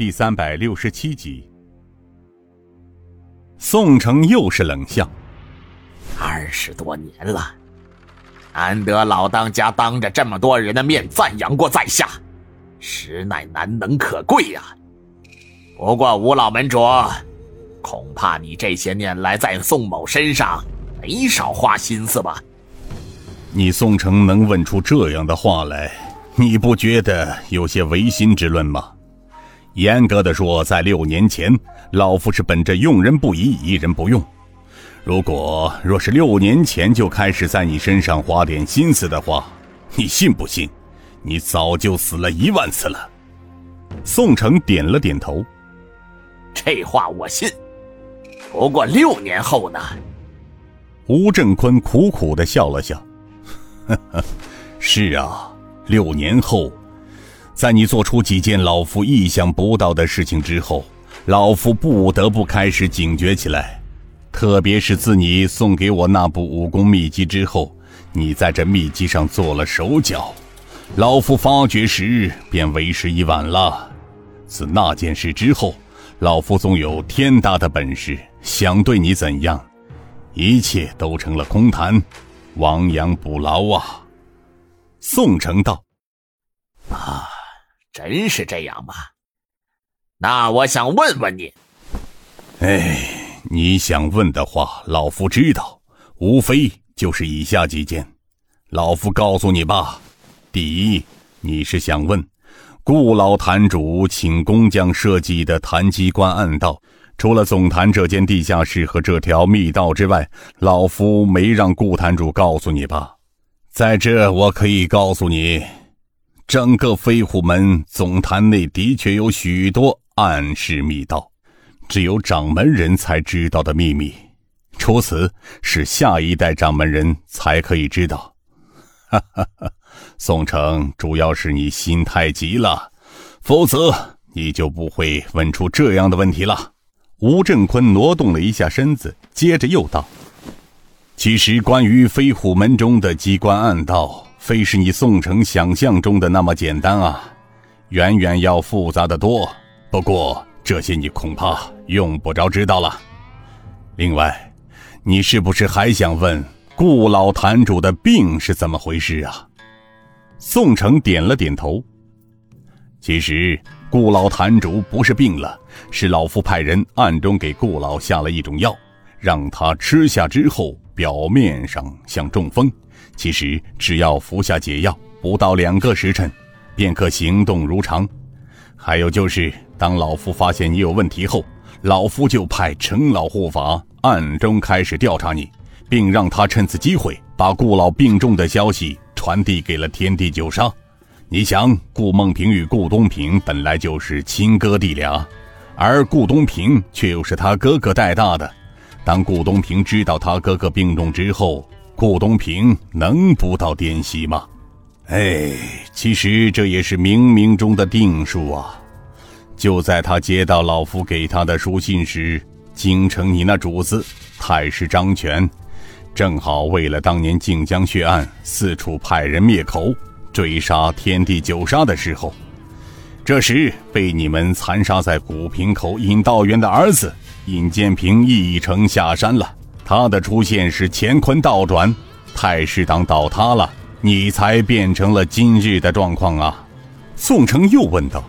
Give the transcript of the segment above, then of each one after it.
第三百六十七集。宋城又是冷笑：“二十多年了，难得老当家当着这么多人的面赞扬过在下，实乃难能可贵呀。不过吴老门主，恐怕你这些年来在宋某身上没少花心思吧？你宋城能问出这样的话来，你不觉得有些违心之论吗？”严格的说，在六年前，老夫是本着用人不疑，疑人不用。如果若是六年前就开始在你身上花点心思的话，你信不信？你早就死了一万次了。宋城点了点头，这话我信。不过六年后呢？吴正坤苦苦的笑了笑，呵呵，是啊，六年后。在你做出几件老夫意想不到的事情之后，老夫不得不开始警觉起来。特别是自你送给我那部武功秘籍之后，你在这秘籍上做了手脚，老夫发觉时便为时已晚了。自那件事之后，老夫纵有天大的本事，想对你怎样，一切都成了空谈，亡羊补牢啊。宋城道：“啊。”真是这样吗？那我想问问你。哎，你想问的话，老夫知道，无非就是以下几件。老夫告诉你吧。第一，你是想问，顾老坛主请工匠设计的坛机关暗道，除了总坛这间地下室和这条密道之外，老夫没让顾坛主告诉你吧？在这，我可以告诉你。整个飞虎门总坛内的确有许多暗室密道，只有掌门人才知道的秘密。除此，是下一代掌门人才可以知道。哈哈哈，宋城，主要是你心太急了，否则你就不会问出这样的问题了。吴振坤挪动了一下身子，接着又道：“其实，关于飞虎门中的机关暗道。”非是你宋城想象中的那么简单啊，远远要复杂的多。不过这些你恐怕用不着知道了。另外，你是不是还想问顾老坛主的病是怎么回事啊？宋城点了点头。其实顾老坛主不是病了，是老夫派人暗中给顾老下了一种药，让他吃下之后，表面上像中风。其实只要服下解药，不到两个时辰，便可行动如常。还有就是，当老夫发现你有问题后，老夫就派程老护法暗中开始调查你，并让他趁此机会把顾老病重的消息传递给了天地九杀。你想，顾梦平与顾东平本来就是亲哥弟俩，而顾东平却又是他哥哥带大的。当顾东平知道他哥哥病重之后，顾东平能不到滇西吗？哎，其实这也是冥冥中的定数啊！就在他接到老夫给他的书信时，京城你那主子太师张权，正好为了当年靖江血案，四处派人灭口，追杀天地九杀的时候，这时被你们残杀在古平口尹道元的儿子尹建平一城下山了。他的出现使乾坤倒转，太师党倒塌了，你才变成了今日的状况啊！宋城又问道：“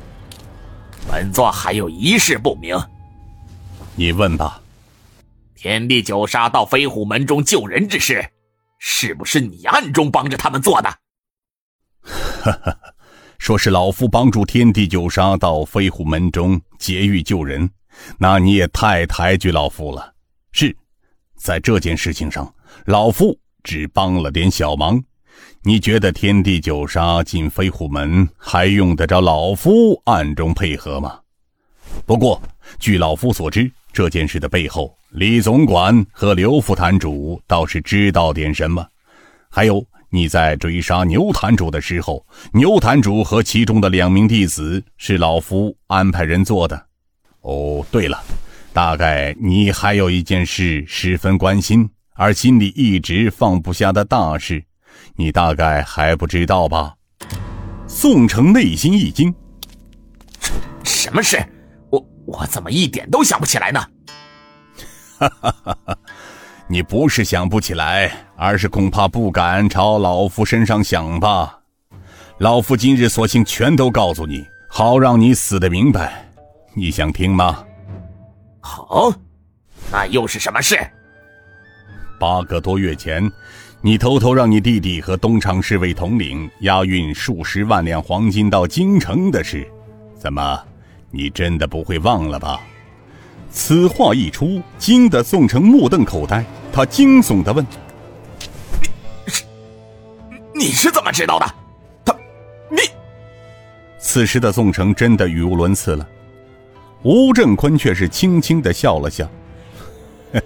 本座还有一事不明，你问吧。天地九杀到飞虎门中救人之事，是不是你暗中帮着他们做的？”哈哈，说是老夫帮助天地九杀到飞虎门中劫狱救人，那你也太抬举老夫了。是。在这件事情上，老夫只帮了点小忙。你觉得天地九杀进飞虎门还用得着老夫暗中配合吗？不过，据老夫所知，这件事的背后，李总管和刘副坛主倒是知道点什么。还有，你在追杀牛坛主的时候，牛坛主和其中的两名弟子是老夫安排人做的。哦，对了。大概你还有一件事十分关心，而心里一直放不下的大事，你大概还不知道吧？宋城内心一惊：“什么事？我我怎么一点都想不起来呢？哈哈哈哈！你不是想不起来，而是恐怕不敢朝老夫身上想吧？老夫今日索性全都告诉你，好让你死的明白。你想听吗？好，那又是什么事？八个多月前，你偷偷让你弟弟和东厂侍卫统领押运数十万两黄金到京城的事，怎么，你真的不会忘了吧？此话一出，惊得宋城目瞪口呆，他惊悚的问：“你是，你是怎么知道的？”他，你此时的宋城真的语无伦次了，吴正坤却是轻轻的笑了笑。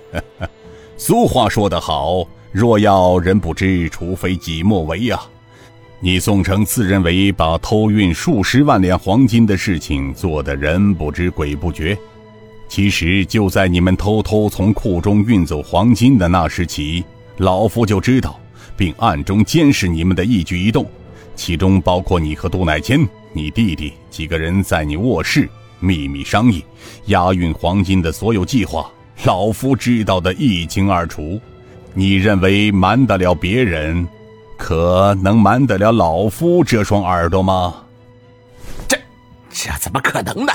俗话说得好，若要人不知，除非己莫为呀。你宋城自认为把偷运数十万两黄金的事情做得人不知鬼不觉，其实就在你们偷偷从库中运走黄金的那时起，老夫就知道，并暗中监视你们的一举一动，其中包括你和杜乃谦。你弟弟几个人在你卧室秘密商议押运黄金的所有计划，老夫知道的一清二楚。你认为瞒得了别人，可能瞒得了老夫这双耳朵吗？这这怎么可能呢？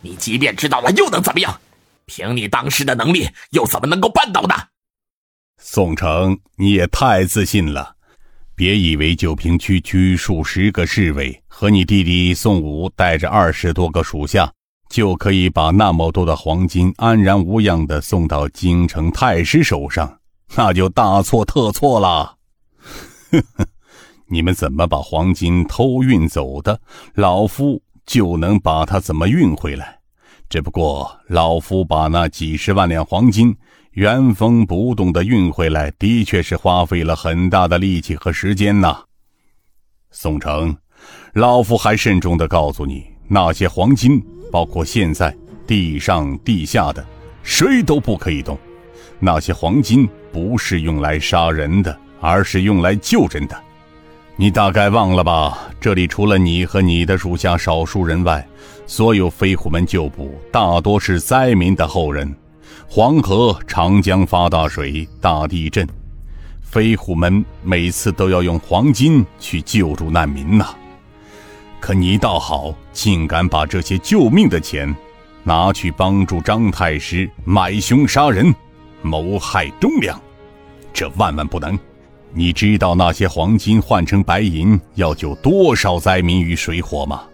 你即便知道了，又能怎么样？凭你当时的能力，又怎么能够办到呢？宋城，你也太自信了。别以为就凭区区数十个侍卫和你弟弟宋武带着二十多个属下，就可以把那么多的黄金安然无恙的送到京城太师手上，那就大错特错了。呵呵，你们怎么把黄金偷运走的，老夫就能把它怎么运回来。只不过老夫把那几十万两黄金。原封不动的运回来，的确是花费了很大的力气和时间呐。宋城，老夫还慎重的告诉你，那些黄金，包括现在地上地下的，谁都不可以动。那些黄金不是用来杀人的，而是用来救人的。你大概忘了吧？这里除了你和你的属下少数人外，所有飞虎门旧部大多是灾民的后人。黄河、长江发大水、大地震，飞虎门每次都要用黄金去救助难民呐。可你倒好，竟敢把这些救命的钱拿去帮助张太师买凶杀人、谋害忠良，这万万不能！你知道那些黄金换成白银要救多少灾民于水火吗？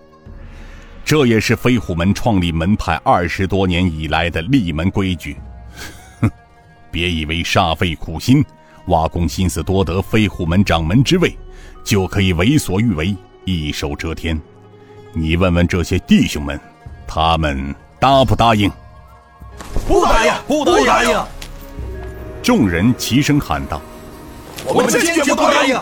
这也是飞虎门创立门派二十多年以来的立门规矩。哼 别以为煞费苦心，挖空心思夺得飞虎门掌门之位，就可以为所欲为、一手遮天。你问问这些弟兄们，他们答不答应？不答应！不答应！众人齐声喊道：“我们坚决不答应！”